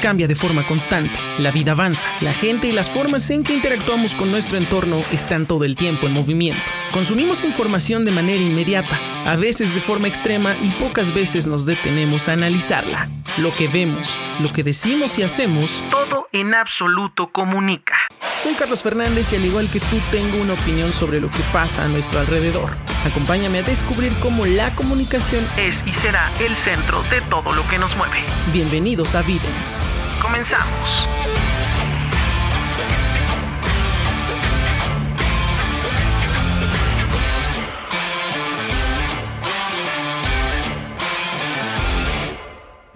cambia de forma constante, la vida avanza, la gente y las formas en que interactuamos con nuestro entorno están todo el tiempo en movimiento. Consumimos información de manera inmediata, a veces de forma extrema y pocas veces nos detenemos a analizarla. Lo que vemos, lo que decimos y hacemos, todo en absoluto comunica. Soy Carlos Fernández y al igual que tú tengo una opinión sobre lo que pasa a nuestro alrededor. Acompáñame a descubrir cómo la comunicación es y será el centro de todo lo que nos mueve. Bienvenidos a Videns. Comenzamos.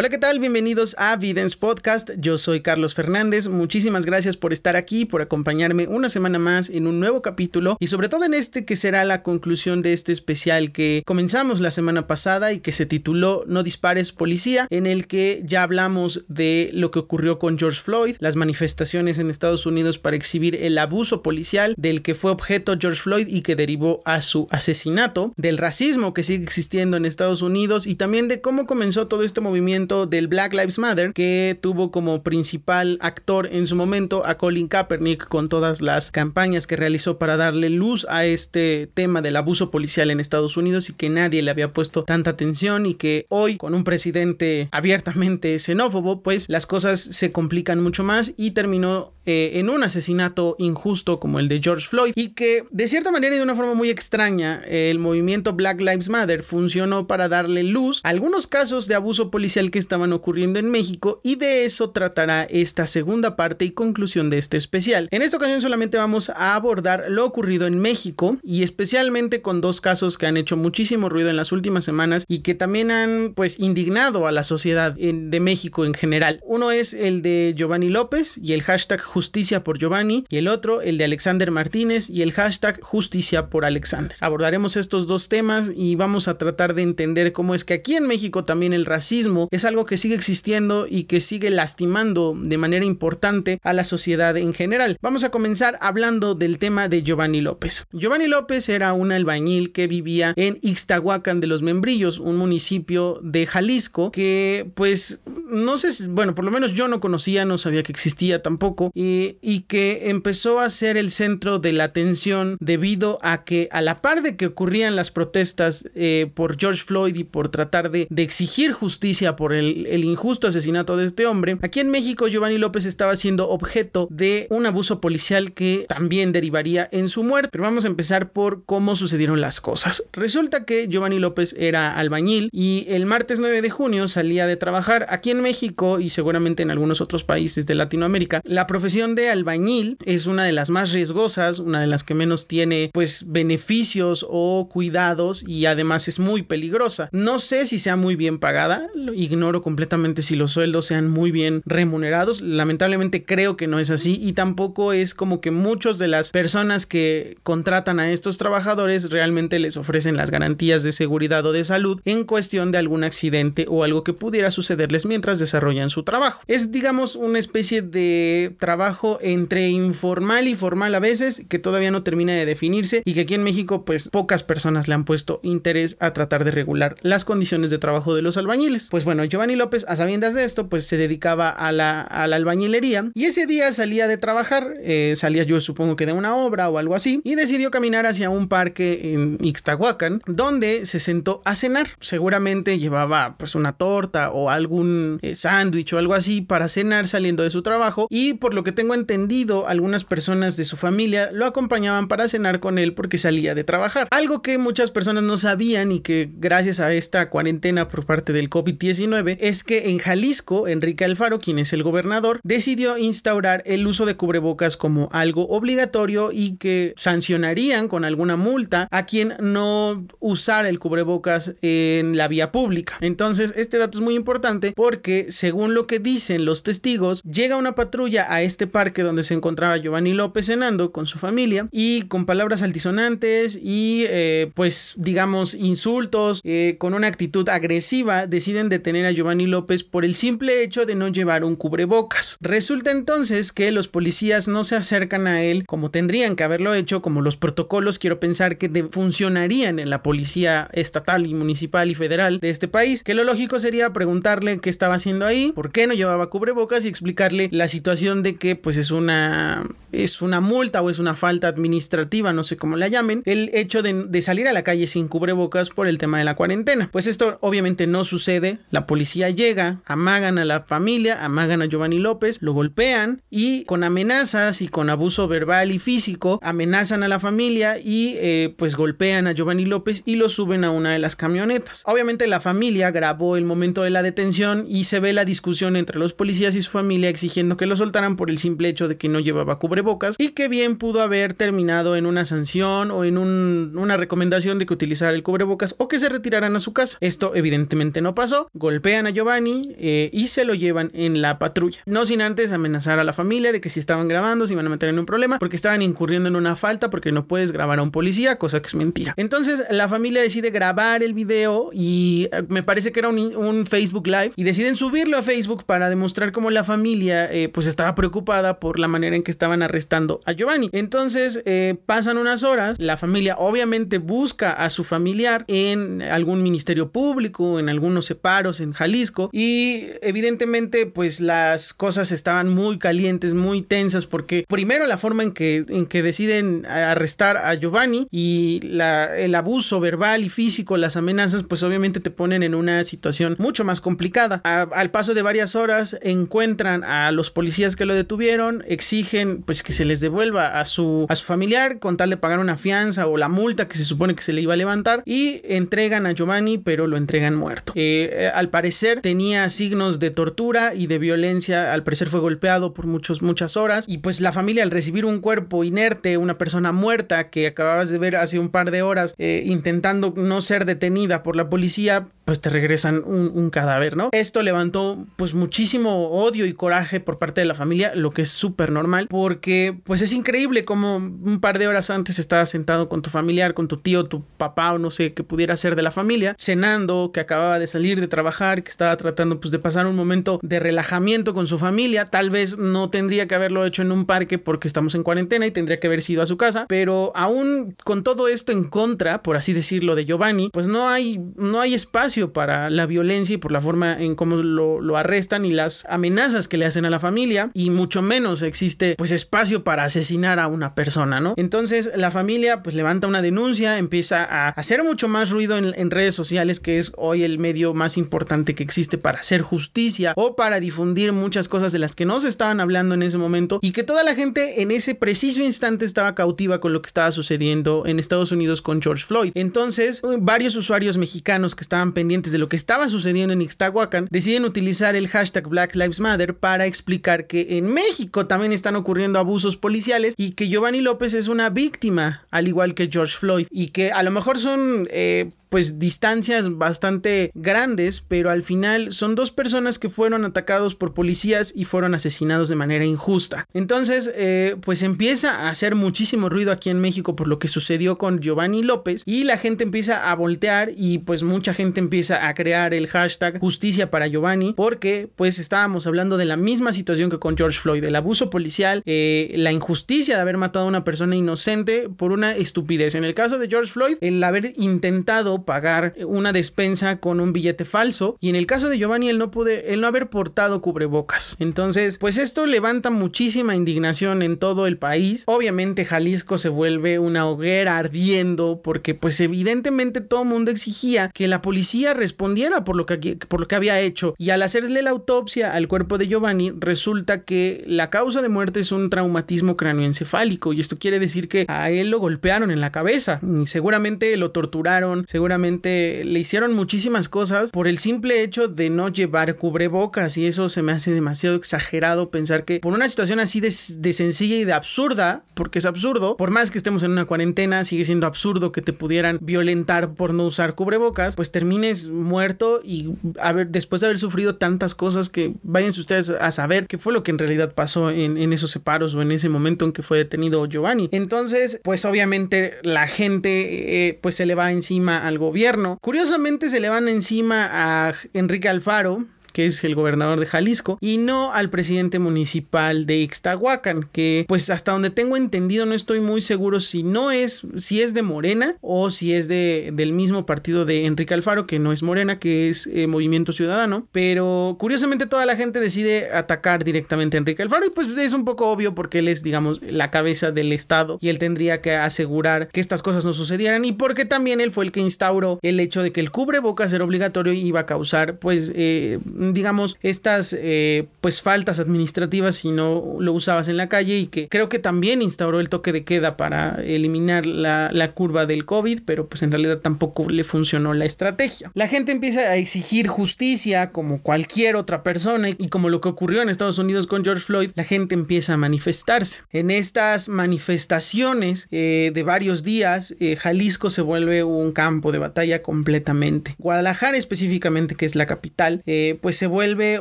Hola, ¿qué tal? Bienvenidos a Videns Podcast. Yo soy Carlos Fernández. Muchísimas gracias por estar aquí, por acompañarme una semana más en un nuevo capítulo y sobre todo en este que será la conclusión de este especial que comenzamos la semana pasada y que se tituló No dispares policía, en el que ya hablamos de lo que ocurrió con George Floyd, las manifestaciones en Estados Unidos para exhibir el abuso policial del que fue objeto George Floyd y que derivó a su asesinato, del racismo que sigue existiendo en Estados Unidos y también de cómo comenzó todo este movimiento del Black Lives Matter, que tuvo como principal actor en su momento a Colin Kaepernick con todas las campañas que realizó para darle luz a este tema del abuso policial en Estados Unidos y que nadie le había puesto tanta atención y que hoy con un presidente abiertamente xenófobo, pues las cosas se complican mucho más y terminó eh, en un asesinato injusto como el de George Floyd y que de cierta manera y de una forma muy extraña el movimiento Black Lives Matter funcionó para darle luz a algunos casos de abuso policial que estaban ocurriendo en México y de eso tratará esta segunda parte y conclusión de este especial. En esta ocasión solamente vamos a abordar lo ocurrido en México y especialmente con dos casos que han hecho muchísimo ruido en las últimas semanas y que también han pues indignado a la sociedad de México en general. Uno es el de Giovanni López y el hashtag justicia por Giovanni y el otro el de Alexander Martínez y el hashtag justicia por Alexander. Abordaremos estos dos temas y vamos a tratar de entender cómo es que aquí en México también el racismo es algo que sigue existiendo y que sigue lastimando de manera importante a la sociedad en general. Vamos a comenzar hablando del tema de Giovanni López. Giovanni López era un albañil que vivía en Ixtahuacan de los Membrillos, un municipio de Jalisco que pues no sé, bueno, por lo menos yo no conocía, no sabía que existía tampoco y, y que empezó a ser el centro de la atención debido a que a la par de que ocurrían las protestas eh, por George Floyd y por tratar de, de exigir justicia por el el, injusto asesinato de este hombre, aquí en México Giovanni López estaba siendo objeto de un abuso policial que también derivaría en su muerte. Pero vamos a empezar por cómo sucedieron las cosas. Resulta que Giovanni López era albañil y el martes 9 de junio salía de trabajar aquí en México y seguramente en algunos otros países de Latinoamérica. La profesión de albañil es una de las más riesgosas, una de las que menos tiene pues beneficios o cuidados y además es muy peligrosa. No sé si sea muy bien pagada, ignoro completamente si los sueldos sean muy bien remunerados. Lamentablemente creo que no es así y tampoco es como que muchos de las personas que contratan a estos trabajadores realmente les ofrecen las garantías de seguridad o de salud en cuestión de algún accidente o algo que pudiera sucederles mientras desarrollan su trabajo. Es digamos una especie de trabajo entre informal y formal a veces que todavía no termina de definirse y que aquí en México pues pocas personas le han puesto interés a tratar de regular las condiciones de trabajo de los albañiles. Pues bueno, Giovanni López, a sabiendas de esto, pues se dedicaba a la, albañilería y ese día salía de trabajar, eh, salía yo supongo que de una obra o algo así, y decidió caminar hacia un parque en Ixtahuacan, donde se sentó a cenar. Seguramente llevaba pues una torta o algún eh, sándwich o algo así para cenar saliendo de su trabajo y por lo que tengo entendido, algunas personas de su familia lo acompañaban para cenar con él porque salía de trabajar. Algo que muchas personas no sabían y que gracias a esta cuarentena por parte del COVID-19 es que en Jalisco, Enrique Alfaro, quien es el gobernador, decidió instaurar el uso de cubrebocas como algo obligatorio y que sancionarían con alguna multa a quien no usara el cubrebocas en la vía pública. Entonces, este dato es muy importante porque, según lo que dicen los testigos, llega una patrulla a este parque donde se encontraba Giovanni López cenando con su familia y con palabras altisonantes y, eh, pues, digamos, insultos, eh, con una actitud agresiva, deciden detener a a Giovanni López por el simple hecho de no llevar un cubrebocas. Resulta entonces que los policías no se acercan a él como tendrían que haberlo hecho, como los protocolos quiero pensar que funcionarían en la policía estatal y municipal y federal de este país, que lo lógico sería preguntarle qué estaba haciendo ahí, por qué no llevaba cubrebocas y explicarle la situación de que pues es una es una multa o es una falta administrativa, no sé cómo la llamen, el hecho de, de salir a la calle sin cubrebocas por el tema de la cuarentena. Pues esto obviamente no sucede, la policía llega, amagan a la familia, amagan a Giovanni López, lo golpean y con amenazas y con abuso verbal y físico amenazan a la familia y eh, pues golpean a Giovanni López y lo suben a una de las camionetas. Obviamente la familia grabó el momento de la detención y se ve la discusión entre los policías y su familia exigiendo que lo soltaran por el simple hecho de que no llevaba cubrebocas y que bien pudo haber terminado en una sanción o en una recomendación de que utilizara el cubrebocas o que se retiraran a su casa. Esto evidentemente no pasó, golpean a Giovanni eh, y se lo llevan en la patrulla. No sin antes amenazar a la familia de que si estaban grabando se iban a meter en un problema porque estaban incurriendo en una falta porque no puedes grabar a un policía, cosa que es mentira. Entonces la familia decide grabar el video y eh, me parece que era un, Facebook Live y deciden subirlo a Facebook para demostrar cómo la familia eh, pues estaba preocupada por la manera en que estaban arrestando a Giovanni. Entonces pasan unas horas, la familia obviamente busca a su familiar en algún ministerio público, en algunos separos en Jalisco y evidentemente pues las cosas estaban muy calientes, muy tensas porque primero la forma en que, en que deciden arrestar a Giovanni y la, el abuso verbal y físico, las amenazas pues obviamente te ponen en una situación mucho más complicada. al paso de varias horas encuentran a los policías que lo detuvieron, exigen pues que se les devuelva a su, a su familiar con tal de pagar una fianza o la multa que se supone que se le iba a levantar y entregan a Giovanni pero lo entregan muerto. Eh, eh, al parecer tenía signos de tortura y de violencia, al parecer fue golpeado por muchos, muchas horas y pues la familia al recibir un cuerpo inerte, una persona muerta que acababas de ver hace un par de horas eh, intentando no ser detenida por la policía, pues te regresan un, cadáver, ¿no? Esto levantó pues muchísimo odio y coraje por parte de la familia, lo que es súper normal, porque pues es increíble como un par de horas antes estabas sentado con tu familiar, con tu tío, tu papá o no sé qué pudiera ser de la familia, cenando, que acababa de salir de trabajar, que estaba tratando pues de pasar un momento de relajamiento con su familia, tal vez no tendría que haberlo hecho en un parque porque estamos en cuarentena y tendría que haber sido a su casa, pero aún con todo esto en contra, por así decirlo, de Giovanni, pues no hay, no hay espacio para la violencia y por la forma en cómo lo, arrestan y las amenazas que le hacen a la familia y mucho menos existe pues espacio para asesinar a una persona, ¿no? Entonces la familia pues levanta una denuncia, empieza a hacer mucho más ruido en redes sociales que es hoy el medio más importante que existe para hacer justicia o para difundir muchas cosas de las que no se estaban hablando en ese momento y que toda la gente en ese preciso instante estaba cautiva con lo que estaba sucediendo en Estados Unidos con George Floyd. Entonces varios usuarios mexicanos que estaban pendientes de lo que estaba sucediendo en Ixtahuacan, deciden utilizar el hashtag Black Lives Matter para explicar que en México también están ocurriendo abusos policiales y que Giovanni López es una víctima, al igual que George Floyd, y que a lo mejor son eh, pues distancias bastante grandes, pero al final son dos personas que fueron atacados por policías y fueron asesinados de manera injusta. Entonces, eh, pues empieza a hacer muchísimo ruido aquí en México por lo que sucedió con Giovanni López y la gente empieza a voltear y pues mucha gente empieza a crear el hashtag justicia para Giovanni porque pues estábamos hablando de la misma situación que con George Floyd, el abuso policial, eh, la injusticia de haber matado a una persona inocente por una estupidez. En el caso de George Floyd, el haber intentado pagar una despensa con un billete falso y en el caso de Giovanni él no pude, él no haber portado cubrebocas. Entonces, pues esto levanta muchísima indignación en todo el país. Obviamente Jalisco se vuelve una hoguera ardiendo porque pues evidentemente todo mundo exigía que la policía respondiera por lo que, por lo que había hecho y al hacerle la autopsia al cuerpo de Giovanni resulta que la causa de muerte es un traumatismo cráneoencefálico y esto quiere decir que a él lo golpearon en la cabeza y seguramente lo torturaron, seguramente le hicieron muchísimas cosas por el simple hecho de no llevar cubrebocas y eso se me hace demasiado exagerado pensar que por una situación así de, sencilla y de absurda, porque es absurdo, por más que estemos en una cuarentena, sigue siendo absurdo que te pudieran violentar por no usar cubrebocas, pues termines muerto y a ver, después de haber sufrido tantas cosas que vayan ustedes a saber qué fue lo que en realidad pasó en, en esos separos o en ese momento en que fue detenido Giovanni. Entonces, pues obviamente la gente eh, pues se le va encima al gobierno. Curiosamente se le van encima a Enrique Alfaro, que es el gobernador de Jalisco, y no al presidente municipal de Ixtahuacan, que pues hasta donde tengo entendido no estoy muy seguro si no es, si es de Morena o si es de, del mismo partido de Enrique Alfaro, que no es Morena, que es eh, Movimiento Ciudadano, pero curiosamente toda la gente decide atacar directamente a Enrique Alfaro y pues es un poco obvio porque él es, digamos, la cabeza del Estado y él tendría que asegurar que estas cosas no sucedieran y porque también él fue el que instauró el hecho de que el cubrebocas era obligatorio y iba a causar pues eh, digamos, estas eh, pues faltas administrativas si no lo usabas en la calle y que creo que también instauró el toque de queda para eliminar la, la curva del COVID, pero pues en realidad tampoco le funcionó la estrategia. La gente empieza a exigir justicia como cualquier otra persona y como lo que ocurrió en Estados Unidos con George Floyd, la gente empieza a manifestarse. En estas manifestaciones eh, de varios días, eh, Jalisco se vuelve un campo de batalla completamente. Guadalajara específicamente, que es la capital, pues pues se vuelve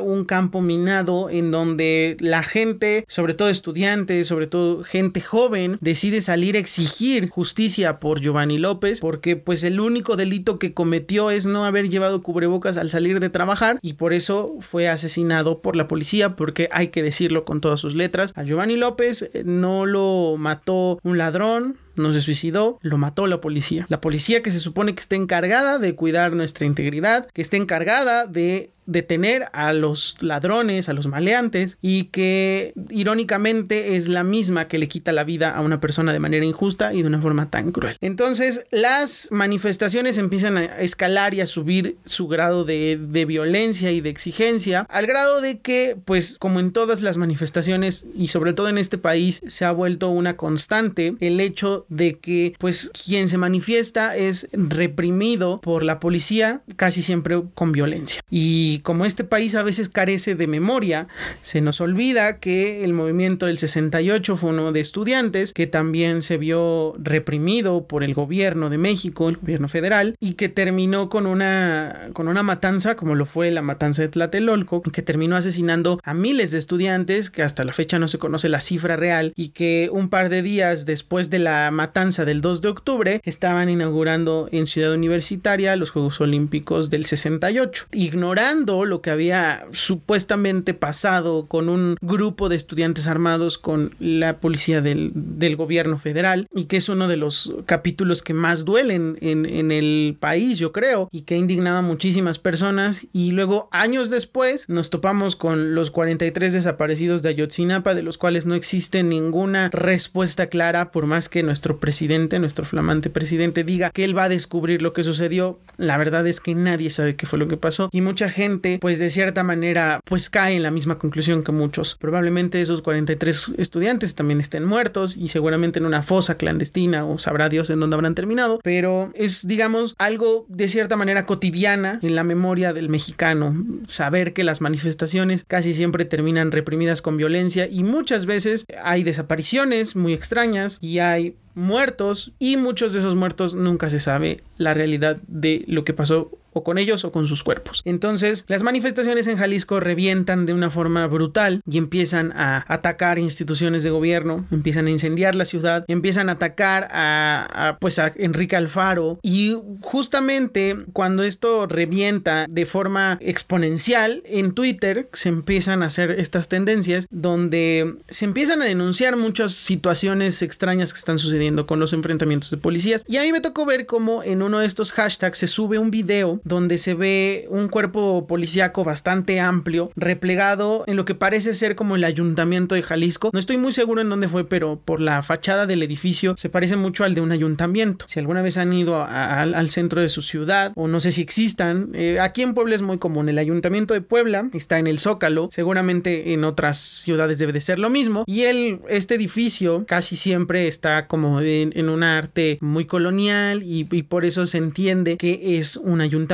un campo minado en donde la gente, sobre todo estudiantes, sobre todo gente joven, decide salir a exigir justicia por Giovanni López porque pues el único delito que cometió es no haber llevado cubrebocas al salir de trabajar y por eso fue asesinado por la policía porque hay que decirlo con todas sus letras. A Giovanni López eh, no lo mató un ladrón, no se suicidó, lo mató la policía. La policía que se supone que está encargada de cuidar nuestra integridad, que está encargada de detener a los ladrones, a los maleantes y que irónicamente es la misma que le quita la vida a una persona de manera injusta y de una forma tan cruel. Entonces las manifestaciones empiezan a escalar y a subir su grado de, de violencia y de exigencia al grado de que pues como en todas las manifestaciones y sobre todo en este país se ha vuelto una constante el hecho de que pues quien se manifiesta es reprimido por la policía casi siempre con violencia. Y como este país a veces carece de memoria, se nos olvida que el movimiento del 68 fue uno de estudiantes que también se vio reprimido por el gobierno de México, el gobierno federal, y que terminó con una, con una matanza como lo fue la matanza de Tlatelolco, que terminó asesinando a miles de estudiantes, que hasta la fecha no se conoce la cifra real, y que un par de días después de la matanza del 2 de octubre estaban inaugurando en Ciudad Universitaria los Juegos Olímpicos del 68, ignorando lo que había supuestamente pasado con un grupo de estudiantes armados con la policía del, gobierno federal y que es uno de los capítulos que más duelen en, en el país, yo creo, y que ha indignado a muchísimas personas y luego años después nos topamos con los 43 desaparecidos de Ayotzinapa de los cuales no existe ninguna respuesta clara por más que nuestro presidente, nuestro flamante presidente, diga que él va a descubrir lo que sucedió. La verdad es que nadie sabe qué fue lo que pasó y mucha gente, pues de cierta manera, pues cae en la misma conclusión que muchos. Probablemente esos 43 estudiantes también estén muertos y seguramente en una fosa clandestina o sabrá Dios en dónde habrán terminado, pero es, digamos, algo de cierta manera cotidiana en la memoria del mexicano. Saber que las manifestaciones casi siempre terminan reprimidas con violencia y muchas veces hay desapariciones muy extrañas y hay muertos y muchos de esos muertos nunca se sabe la realidad de lo que pasó o con ellos o con sus cuerpos. Entonces, las manifestaciones en Jalisco revientan de una forma brutal y empiezan a atacar instituciones de gobierno, empiezan a incendiar la ciudad, empiezan a atacar a, pues a Enrique Alfaro y justamente cuando esto revienta de forma exponencial en Twitter se empiezan a hacer estas tendencias donde se empiezan a denunciar muchas situaciones extrañas que están sucediendo con los enfrentamientos de policías y a mí me tocó ver cómo en uno de estos hashtags se sube un video donde se ve un cuerpo policíaco bastante amplio, replegado en lo que parece ser como el ayuntamiento de Jalisco. No estoy muy seguro en dónde fue, pero por la fachada del edificio se parece mucho al de un ayuntamiento. Si alguna vez han ido al centro de su ciudad, o no sé si existan, eh, aquí en Puebla es muy común. El ayuntamiento de Puebla está en el Zócalo, seguramente en otras ciudades debe de ser lo mismo. Y el, este edificio casi siempre está como en, un arte muy colonial y, y por eso se entiende que es un ayuntamiento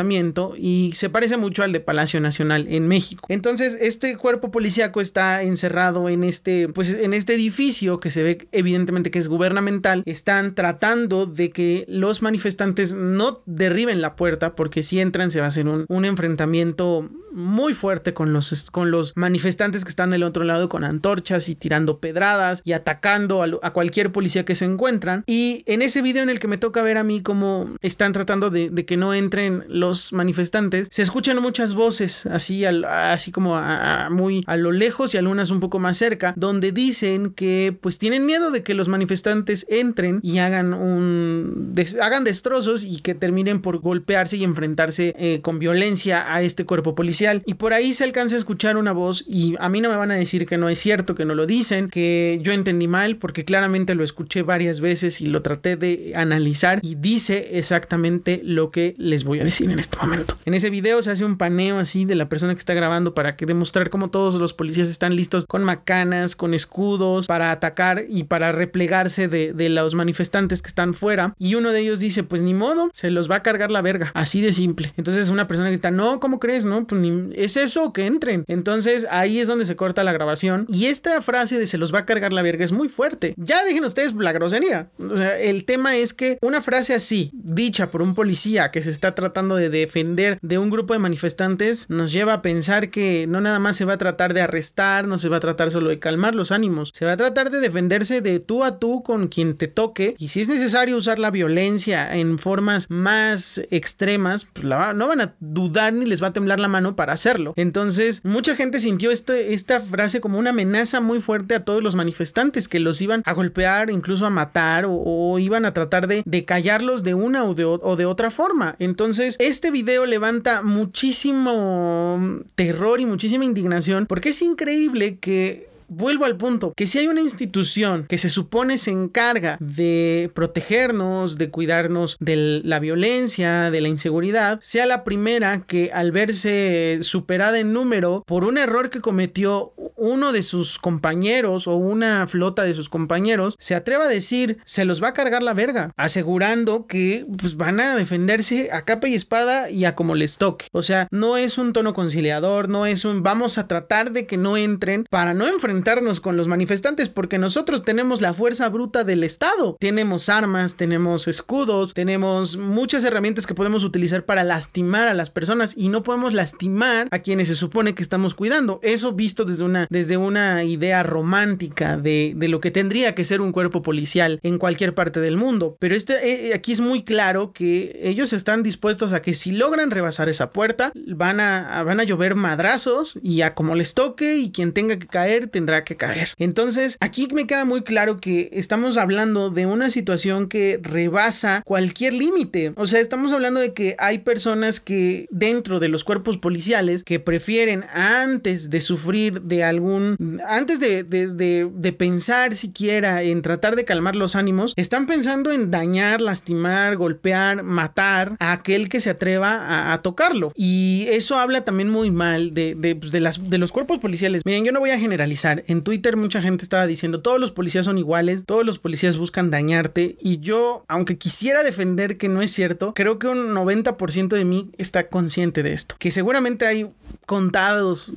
y se parece mucho al de Palacio Nacional en México. Entonces, este cuerpo policíaco está encerrado en este, pues, en este edificio que se ve evidentemente que es gubernamental. Están tratando de que los manifestantes no derriben la puerta porque si entran se va a hacer un, enfrentamiento muy fuerte con los, con los manifestantes que están del otro lado con antorchas y tirando pedradas y atacando a, cualquier policía que se encuentran. Y en ese video en el que me toca ver a mí cómo están tratando de, que no entren los manifestantes, se escuchan muchas voces así, así como a, muy a lo lejos y algunas un poco más cerca, donde dicen que pues tienen miedo de que los manifestantes entren y hagan un hagan destrozos y que terminen por golpearse y enfrentarse eh, con violencia a este cuerpo policial. Y por ahí se alcanza a escuchar una voz y a mí no me van a decir que no es cierto, que no lo dicen, que yo entendí mal porque claramente lo escuché varias veces y lo traté de analizar y dice exactamente lo que les voy a decir en este momento. En ese video se hace un paneo así de la persona que está grabando para que demostrar cómo todos los policías están listos con macanas, con escudos para atacar y para replegarse de, de los manifestantes que están fuera y uno de ellos dice pues ni modo, se los va a cargar la verga, así de simple. Entonces una persona grita, no, ¿cómo crees? No, pues ni es eso que entren. Entonces ahí es donde se corta la grabación. Y esta frase de se los va a cargar la verga es muy fuerte. Ya dejen ustedes la grosería. O sea, el tema es que una frase así, dicha por un policía que se está tratando de defender de un grupo de manifestantes, nos lleva a pensar que no nada más se va a tratar de arrestar, no se va a tratar solo de calmar los ánimos, se va a tratar de defenderse de tú a tú con quien te toque. Y si es necesario usar la violencia en formas más extremas, pues no van a dudar ni les va a temblar la mano para hacerlo. Entonces, mucha gente sintió este, esta frase como una amenaza muy fuerte a todos los manifestantes que los iban a golpear, incluso a matar o, iban a tratar de, callarlos de una o de, o de otra forma. Entonces, este video levanta muchísimo terror y muchísima indignación porque es increíble que vuelvo al punto, que si hay una institución que se supone se encarga de protegernos, de cuidarnos de la violencia, de la inseguridad, sea la primera que al verse superada en número por un error que cometió uno de sus compañeros o una flota de sus compañeros, se atreva a decir, se los va a cargar la verga, asegurando que pues, van a defenderse a capa y espada y a como les toque. O sea, no es un tono conciliador, no es un vamos a tratar de que no entren para no enfrentar con los manifestantes porque nosotros tenemos la fuerza bruta del Estado. Tenemos armas, tenemos escudos, tenemos muchas herramientas que podemos utilizar para lastimar a las personas y no podemos lastimar a quienes se supone que estamos cuidando. Eso visto desde una, desde una idea romántica de, de lo que tendría que ser un cuerpo policial en cualquier parte del mundo. Pero este, eh, aquí es muy claro que ellos están dispuestos a que si logran rebasar esa puerta, van a, van a llover madrazos y a como les toque y quien tenga que caer tendrá que caer. Entonces, aquí me queda muy claro que estamos hablando de una situación que rebasa cualquier límite. O sea, estamos hablando de que hay personas que dentro de los cuerpos policiales que prefieren antes de sufrir de algún, antes de, pensar siquiera en tratar de calmar los ánimos, están pensando en dañar, lastimar, golpear, matar a aquel que se atreva a, tocarlo. Y eso habla también muy mal de, pues, de los cuerpos policiales. Miren, yo no voy a generalizar en Twitter mucha gente estaba diciendo, todos los policías son iguales, todos los policías buscan dañarte. Y yo, aunque quisiera defender que no es cierto, creo que un 90% de mí está consciente de esto. Que seguramente hay contados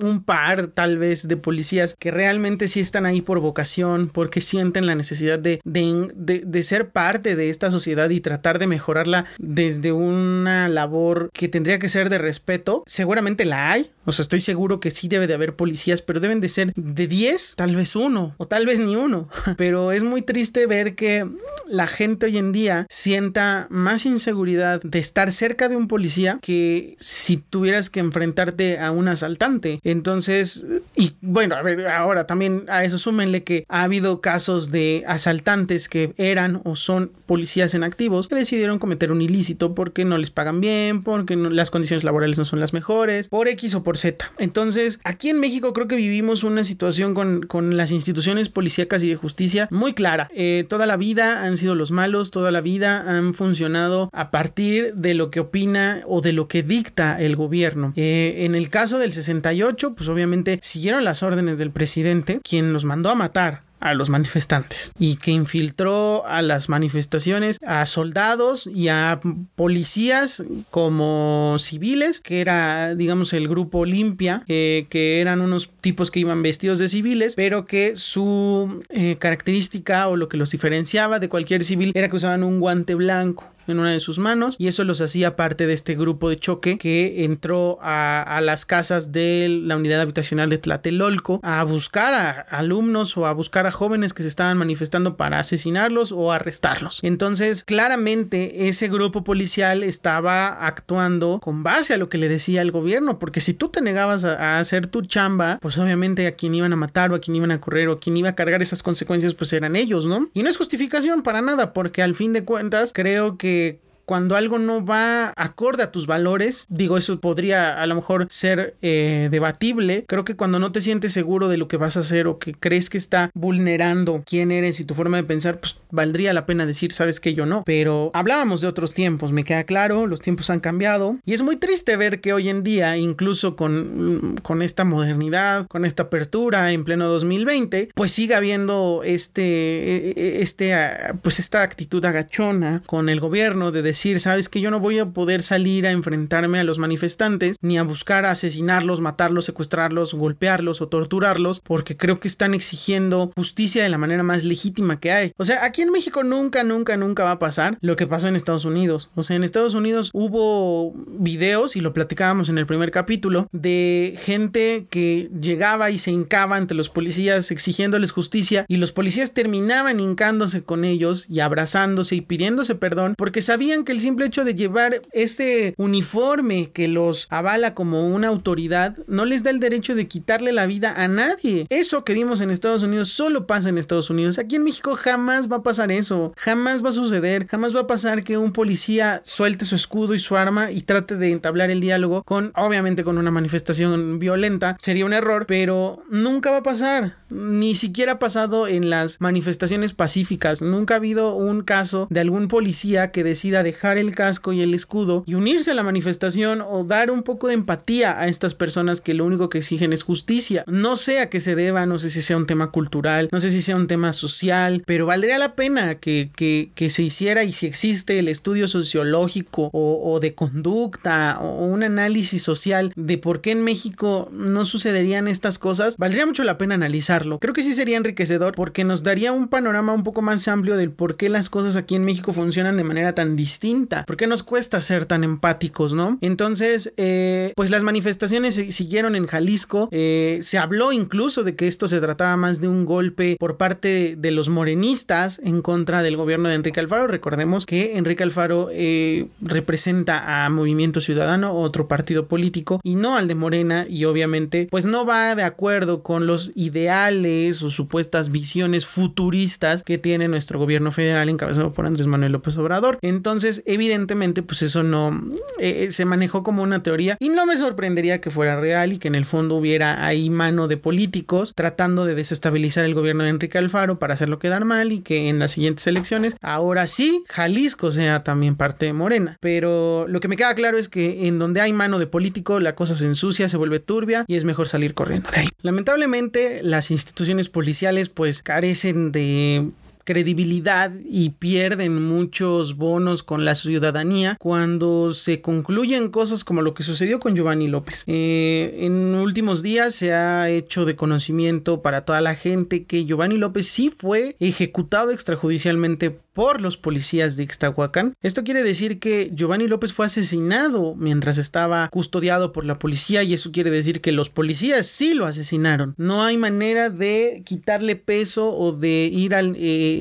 un par tal vez de policías que realmente sí están ahí por vocación, porque sienten la necesidad de, de, ser parte de esta sociedad y tratar de mejorarla desde una labor que tendría que ser de respeto. Seguramente la hay, o sea, estoy seguro que sí debe de haber policías, pero deben de ser de 10, tal vez uno, o tal vez ni uno. Pero es muy triste ver que la gente hoy en día sienta más inseguridad de estar cerca de un policía que si tuvieras que enfrentarte a un asaltante. Entonces, y bueno, a ver, ahora también a eso súmenle que ha habido casos de asaltantes que eran o son policías en activos que decidieron cometer un ilícito porque no les pagan bien, porque las condiciones laborales no son las mejores, por X o por Z. Entonces, aquí en México creo que vivimos una situación con, con las instituciones policíacas y de justicia muy clara. Eh, toda la vida han sido los malos, toda la vida han funcionado a partir de lo que opina o de lo que dicta el gobierno. Eh, en el caso del 68, pues obviamente siguieron las órdenes del presidente, quien los mandó a matar a los manifestantes y que infiltró a las manifestaciones a soldados y a policías como civiles, que era digamos el grupo limpia, eh, que eran unos tipos que iban vestidos de civiles, pero que su eh, característica o lo que los diferenciaba de cualquier civil era que usaban un guante blanco en una de sus manos y eso los hacía parte de este grupo de choque que entró a, las casas de la unidad habitacional de Tlatelolco a buscar a alumnos o a buscar a jóvenes que se estaban manifestando para asesinarlos o arrestarlos. Entonces, claramente ese grupo policial estaba actuando con base a lo que le decía el gobierno, porque si tú te negabas a, hacer tu chamba, pues obviamente a quien iban a matar o a quien iban a correr o a quien iba a cargar esas consecuencias, pues eran ellos, ¿no? Y no es justificación para nada, porque al fin de cuentas creo que que cuando algo no va acorde a tus valores, digo, eso podría a lo mejor ser eh, debatible. Creo que cuando no te sientes seguro de lo que vas a hacer o que crees que está vulnerando quién eres y tu forma de pensar, pues valdría la pena decir, sabes que yo no. Pero hablábamos de otros tiempos, me queda claro, los tiempos han cambiado y es muy triste ver que hoy en día, incluso con, con esta modernidad, con esta apertura en pleno 2020, pues siga habiendo este, e, e, este, ah, pues esta actitud agachona con el gobierno de decir decir, sabes que yo no voy a poder salir a enfrentarme a los manifestantes, ni a buscar asesinarlos, matarlos, secuestrarlos, golpearlos o torturarlos, porque creo que están exigiendo justicia de la manera más legítima que hay. O sea, aquí en México nunca, nunca, nunca va a pasar lo que pasó en Estados Unidos. O sea, en Estados Unidos hubo videos, y lo platicábamos en el primer capítulo, de gente que llegaba y se hincaba ante los policías exigiéndoles justicia, y los policías terminaban hincándose con ellos y abrazándose y pidiéndose perdón porque sabían que el simple hecho de llevar este uniforme que los avala como una autoridad no les da el derecho de quitarle la vida a nadie. Eso que vimos en Estados Unidos solo pasa en Estados Unidos. Aquí en México jamás va a pasar eso. Jamás va a suceder. Jamás va a pasar que un policía suelte su escudo y su arma y trate de entablar el diálogo con, obviamente, con una manifestación violenta. Sería un error, pero nunca va a pasar. Ni siquiera ha pasado en las manifestaciones pacíficas. Nunca ha habido un caso de algún policía que decida dejar dejar el casco y el escudo y unirse a la manifestación o dar un poco de empatía a estas personas que lo único que exigen es justicia. No sé a qué se deba, no sé si sea un tema cultural, no sé si sea un tema social, pero valdría la pena que, que, se hiciera y si existe el estudio sociológico o, o de conducta o un análisis social de por qué en México no sucederían estas cosas, valdría mucho la pena analizarlo. Creo que sí sería enriquecedor porque nos daría un panorama un poco más amplio del por qué las cosas aquí en México funcionan de manera tan distinta ¿Por qué nos cuesta ser tan empáticos, no? Entonces, eh, pues las manifestaciones siguieron en Jalisco. Eh, se habló incluso de que esto se trataba más de un golpe por parte de los morenistas en contra del gobierno de Enrique Alfaro. Recordemos que Enrique Alfaro eh, representa a Movimiento Ciudadano, otro partido político, y no al de Morena, y obviamente, pues no va de acuerdo con los ideales o supuestas visiones futuristas que tiene nuestro gobierno federal encabezado por Andrés Manuel López Obrador. Entonces, evidentemente, pues eso no eh, eh, se manejó como una teoría y no me sorprendería que fuera real y que en el fondo hubiera ahí mano de políticos tratando de desestabilizar el gobierno de Enrique Alfaro para hacerlo quedar mal y que en las siguientes elecciones, ahora sí, Jalisco sea también parte de Morena. Pero lo que me queda claro es que en donde hay mano de político, la cosa se ensucia, se vuelve turbia y es mejor salir corriendo de ahí. Lamentablemente, las instituciones policiales pues carecen de credibilidad y pierden muchos bonos con la ciudadanía cuando se concluyen cosas como lo que sucedió con Giovanni López. Eh, en últimos días se ha hecho de conocimiento para toda la gente que Giovanni López sí fue ejecutado extrajudicialmente por los policías de Ixtahuacán. Esto quiere decir que Giovanni López fue asesinado mientras estaba custodiado por la policía y eso quiere decir que los policías sí lo asesinaron. No hay manera de quitarle peso o de ir al eh,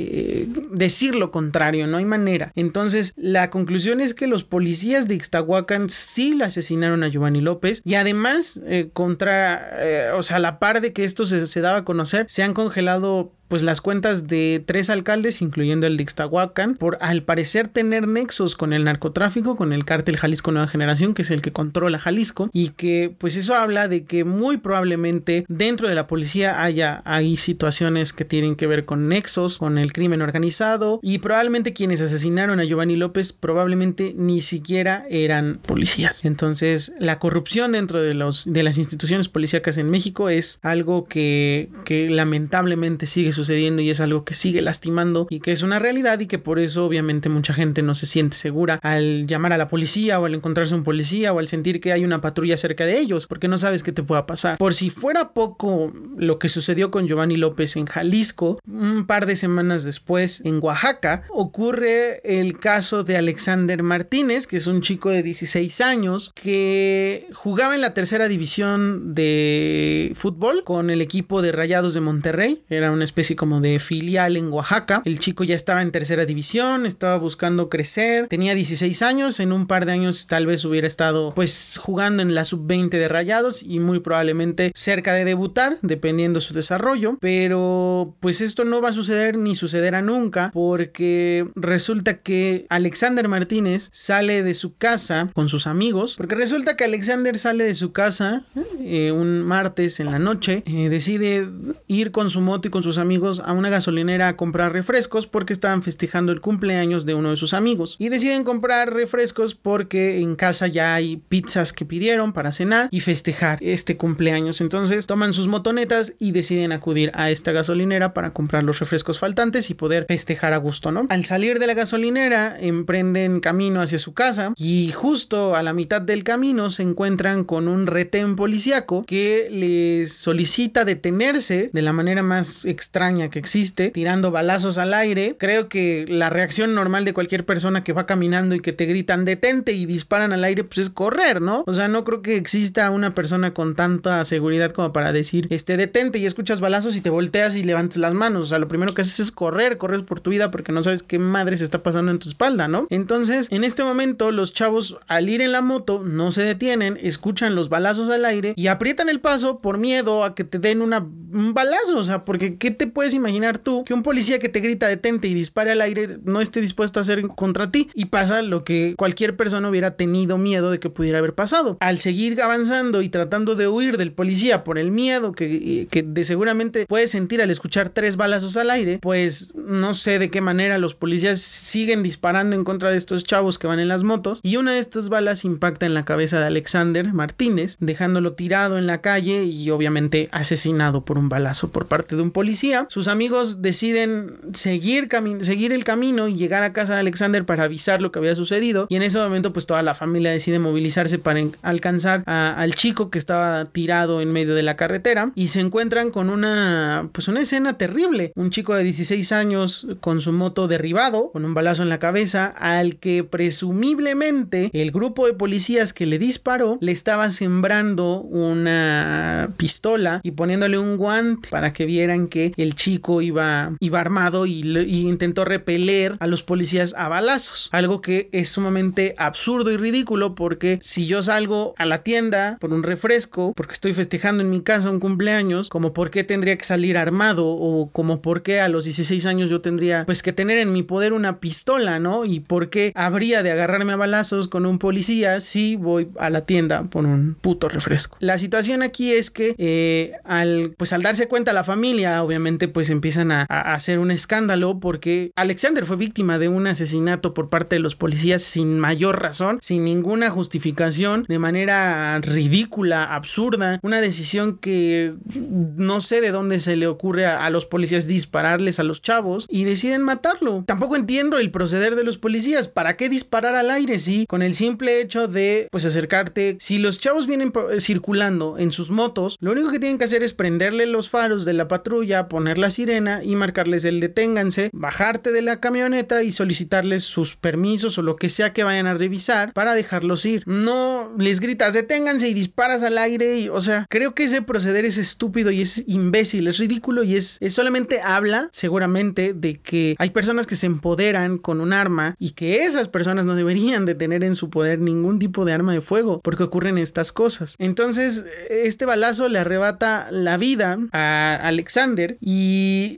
decir lo contrario, no hay manera. Entonces la conclusión es que los policías de Ixtahuacán sí le asesinaron a Giovanni López y además eh, contra, eh, o sea, a la par de que esto se, se daba a conocer, se han congelado pues las cuentas de tres alcaldes, incluyendo el de Ixtahuacan, por al parecer tener nexos con el narcotráfico, con el cártel Jalisco Nueva Generación, que es el que controla Jalisco, y que pues eso habla de que muy probablemente dentro de la policía haya situaciones que tienen que ver con nexos, con el crimen organizado, y probablemente quienes asesinaron a Giovanni López probablemente ni siquiera eran policías. Entonces, la corrupción dentro de los de las instituciones policíacas en México es algo que, que lamentablemente sigue sucediendo y es algo que sigue lastimando y que es una realidad y que por eso obviamente mucha gente no se siente segura al llamar a la policía o al encontrarse un policía o al sentir que hay una patrulla cerca de ellos porque no sabes qué te pueda pasar. Por si fuera poco lo que sucedió con Giovanni López en Jalisco, un par de semanas después en Oaxaca ocurre el caso de Alexander Martínez, que es un chico de 16 años que jugaba en la tercera división de fútbol con el equipo de Rayados de Monterrey. Era una especie como de filial en Oaxaca. El chico ya estaba en tercera división, estaba buscando crecer, tenía 16 años, en un par de años tal vez hubiera estado pues jugando en la sub-20 de Rayados y muy probablemente cerca de debutar, dependiendo su desarrollo, pero pues esto no va a suceder ni sucederá nunca porque resulta que Alexander Martínez sale de su casa con sus amigos, porque resulta que Alexander sale de su casa eh, un martes en la noche, eh, decide ir con su moto y con sus amigos a una gasolinera a comprar refrescos porque estaban festejando el cumpleaños de uno de sus amigos y deciden comprar refrescos porque en casa ya hay pizzas que pidieron para cenar y festejar este cumpleaños. Entonces toman sus motonetas y deciden acudir a esta gasolinera para comprar los refrescos faltantes y poder festejar a gusto, ¿no? Al salir de la gasolinera emprenden camino hacia su casa y justo a la mitad del camino se encuentran con un retén policíaco que les solicita detenerse de la manera más extraña que existe, tirando balazos al aire. Creo que la reacción normal de cualquier persona que va caminando y que te gritan detente y disparan al aire, pues es correr, ¿no? O sea, no creo que exista una persona con tanta seguridad como para decir, este, detente y escuchas balazos y te volteas y levantas las manos. O sea, lo primero que haces es correr, corres por tu vida porque no sabes qué madre se está pasando en tu espalda, ¿no? Entonces, en este momento, los chavos al ir en la moto no se detienen, escuchan los balazos al aire y aprietan el paso por miedo a que te den una, un balazo. O sea, porque ¿qué te puedes imaginar tú que un policía que te grita detente y dispare al aire no esté dispuesto a hacer contra ti? Y pasa lo que cualquier persona hubiera tenido miedo de que pudiera haber pasado. Al seguir avanzando y tratando de huir del policía por el miedo que, que de seguramente puedes sentir al escuchar tres balazos al aire, pues no sé de qué manera los policías siguen disparando en contra de estos chavos que van en las motos y una de estas balas impacta en la cabeza de Alexander Martínez, dejándolo tirado en la calle y obviamente asesinado por un balazo por parte de un policía. Sus amigos deciden seguir, seguir el camino y llegar a casa de Alexander para avisar lo que había sucedido. Y en ese momento pues toda la familia decide movilizarse para alcanzar al chico que estaba tirado en medio de la carretera. Y se encuentran con una pues una escena terrible, un chico de 16 años con su moto derribado, con un balazo en la cabeza, al que presumiblemente el grupo de policías que le disparó le estaba sembrando una pistola y poniéndole un guante para que vieran que el chico iba, iba armado y, intentó repeler a los policías a balazos, algo que es sumamente absurdo y ridículo porque si yo salgo a la tienda por un refresco, porque estoy festejando en mi casa un cumpleaños, como por qué tendría que salir armado o como por qué a los 16 años yo tendría pues que tener en mi poder una pistola, ¿no? Y por qué habría de agarrarme a balazos con un policía si voy a la tienda por un puto refresco. La situación aquí es que eh, al pues al darse cuenta la familia obviamente pues empiezan a, hacer un escándalo porque Alexander fue víctima de un asesinato por parte de los policías sin mayor razón, sin ninguna justificación, de manera ridícula, absurda, una decisión que no sé de dónde se le ocurre a, los policías dispararles a los chavos y deciden matarlo. Tampoco entiendo el proceder de los policías. ¿Para qué disparar al aire si con el simple hecho de pues acercarte, si los chavos vienen circulando en sus motos, lo único que tienen que hacer es prenderle los faros de la patrulla, poner la sirena y marcarles el deténganse, bajarte de la camioneta y solicitarles sus permisos o lo que sea que vayan a revisar para dejarlos ir. No les gritas deténganse y disparas al aire o sea, creo que ese proceder es estúpido y es imbécil, es ridículo y es, es solamente habla seguramente de que hay personas que se empoderan con un arma y que esas personas no deberían de tener en su poder ningún tipo de arma de fuego porque ocurren estas cosas. Entonces, este balazo le arrebata la vida a Alexander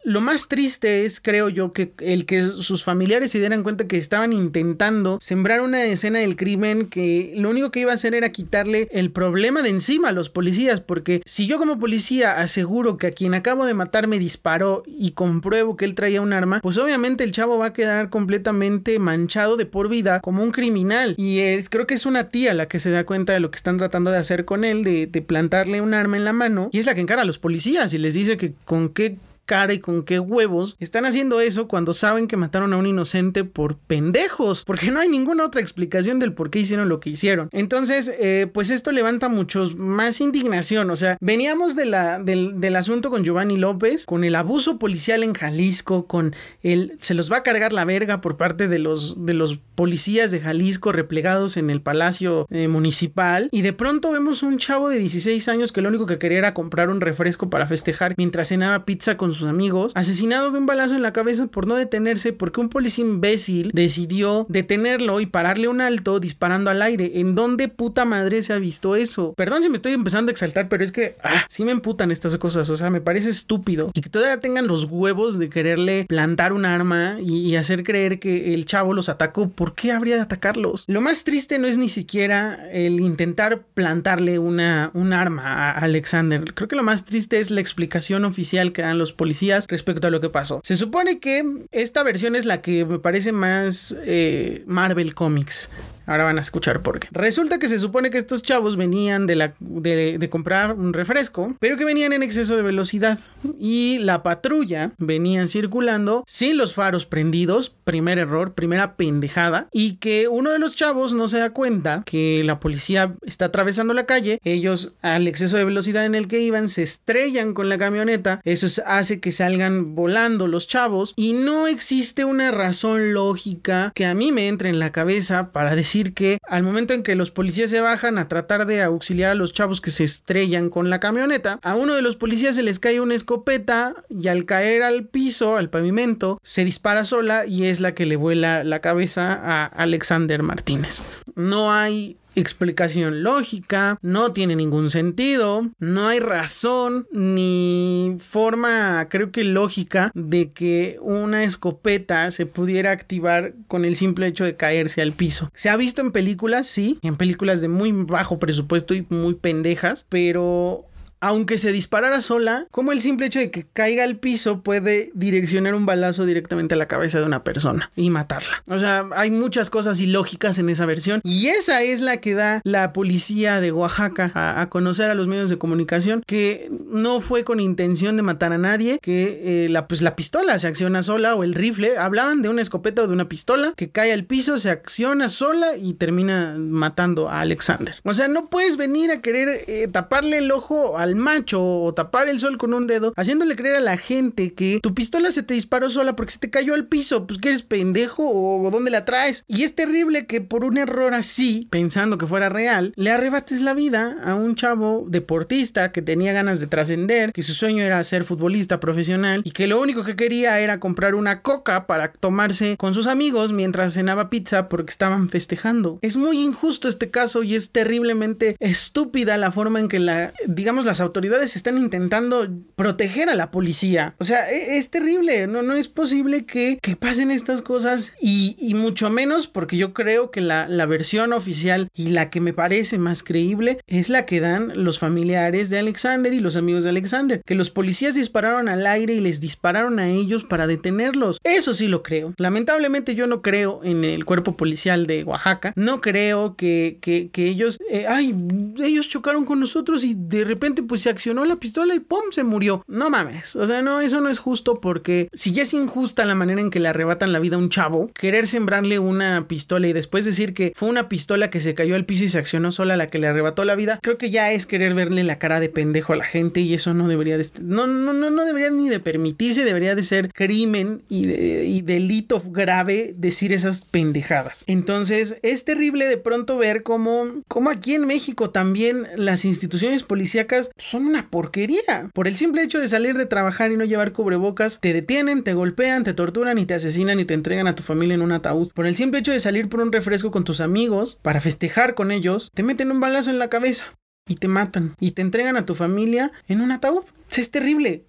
lo más triste es, creo yo, que el que sus familiares se dieran cuenta que estaban intentando sembrar una escena del crimen que lo único que iba a hacer era quitarle el problema de encima a los policías porque si yo como policía aseguro que a quien acabo de matar me disparó y compruebo que él traía un arma, pues obviamente el chavo va a quedar completamente manchado de por vida como un criminal. Y es, creo que es una tía la que se da cuenta de lo que están tratando de hacer con él, de, de plantarle un arma en la mano, y es la que encara a los policías y les dice que con qué cara y con qué huevos están haciendo eso cuando saben que mataron a un inocente por pendejos, porque no hay ninguna otra explicación del por qué hicieron lo que hicieron. Entonces, eh, pues esto levanta muchos más indignación, o sea, veníamos de la, del, del asunto con Giovanni López, con el abuso policial en Jalisco, con el se los va a cargar la verga por parte de los, de los policías de Jalisco replegados en el palacio eh, municipal, y de pronto vemos un chavo de 16 años que lo único que quería era comprar un refresco para festejar mientras cenaba pizza con sus amigos, asesinado de un balazo en la cabeza por no detenerse porque un policía imbécil decidió detenerlo y pararle un alto disparando al aire. ¿En dónde puta madre se ha visto eso? Perdón si me estoy empezando a exaltar, pero es que ah, sí me emputan estas cosas, o sea, me parece estúpido y que todavía tengan los huevos de quererle plantar un arma y, hacer creer que el chavo los atacó. ¿Por qué habría de atacarlos? Lo más triste no es ni siquiera el intentar plantarle una, un arma a Alexander. Creo que lo más triste es la explicación oficial que dan los policías respecto a lo que pasó. Se supone que esta versión es la que me parece más eh, Marvel Comics. Ahora van a escuchar por qué. Resulta que se supone que estos chavos venían de, la, de, comprar un refresco, pero que venían en exceso de velocidad. Y la patrulla venía circulando sin los faros prendidos. Primer error, primera pendejada. Y que uno de los chavos no se da cuenta que la policía está atravesando la calle. Ellos, al exceso de velocidad en el que iban, se estrellan con la camioneta. Eso hace que salgan volando los chavos. Y no existe una razón lógica que a mí me entre en la cabeza para decir que al momento en que los policías se bajan a tratar de auxiliar a los chavos que se estrellan con la camioneta, a uno de los policías se les cae una escopeta y al caer al piso, al pavimento, se dispara sola y es la que le vuela la cabeza a Alexander Martínez. No hay explicación lógica, no tiene ningún sentido, no hay razón ni forma, creo que lógica, de que una escopeta se pudiera activar con el simple hecho de caerse al piso. Se ha visto en películas, sí, en películas de muy bajo presupuesto y muy pendejas, pero aunque se disparara sola, como el simple hecho de que caiga al piso puede direccionar un balazo directamente a la cabeza de una persona y matarla. O sea, hay muchas cosas ilógicas en esa versión y esa es la que da la policía de Oaxaca a, conocer a los medios de comunicación que no fue con intención de matar a nadie, que eh, la, pues, la pistola se acciona sola o el rifle, hablaban de una escopeta o de una pistola que cae al piso, se acciona sola y termina matando a Alexander. O sea, no puedes venir a querer eh, taparle el ojo a al macho o tapar el sol con un dedo, haciéndole creer a la gente que tu pistola se te disparó sola porque se te cayó al piso, pues que eres pendejo o dónde la traes. Y es terrible que por un error así, pensando que fuera real, le arrebates la vida a un chavo deportista que tenía ganas de trascender, que su sueño era ser futbolista profesional y que lo único que quería era comprar una coca para tomarse con sus amigos mientras cenaba pizza porque estaban festejando. Es muy injusto este caso y es terriblemente estúpida la forma en que la, digamos, la autoridades están intentando proteger a la policía. O sea, e, es, terrible, no, no es posible que, pasen estas cosas y, mucho menos porque yo creo que la, la versión oficial y la que me parece más creíble es la que dan los familiares de Alexander y los amigos de Alexander, que los policías dispararon al aire y les dispararon a ellos para detenerlos. Eso sí lo creo. Lamentablemente yo no creo en el cuerpo policial de Oaxaca, no creo que, que, ellos, eh, ay, ellos chocaron con nosotros y de repente pues se accionó la pistola y ¡pum! se murió. No mames. O sea, no, eso no es justo porque si ya es injusta la manera en que le arrebatan la vida a un chavo, querer sembrarle una pistola y después decir que fue una pistola que se cayó al piso y se accionó sola la que le arrebató la vida, creo que ya es querer verle la cara de pendejo a la gente y eso no debería de no no no no debería ni de permitirse, debería de ser crimen y, y delito grave decir esas pendejadas. Entonces, es terrible de pronto ver cómo cómo aquí en México también las instituciones policíacas son una porquería. Por el simple hecho de salir de trabajar y no llevar cubrebocas, te detienen, te golpean, te torturan y te asesinan y te entregan a tu familia en un ataúd. Por el simple hecho de salir por un refresco con tus amigos para festejar con ellos, te meten un balazo en la cabeza y te matan y te entregan a tu familia en un ataúd. Es terrible.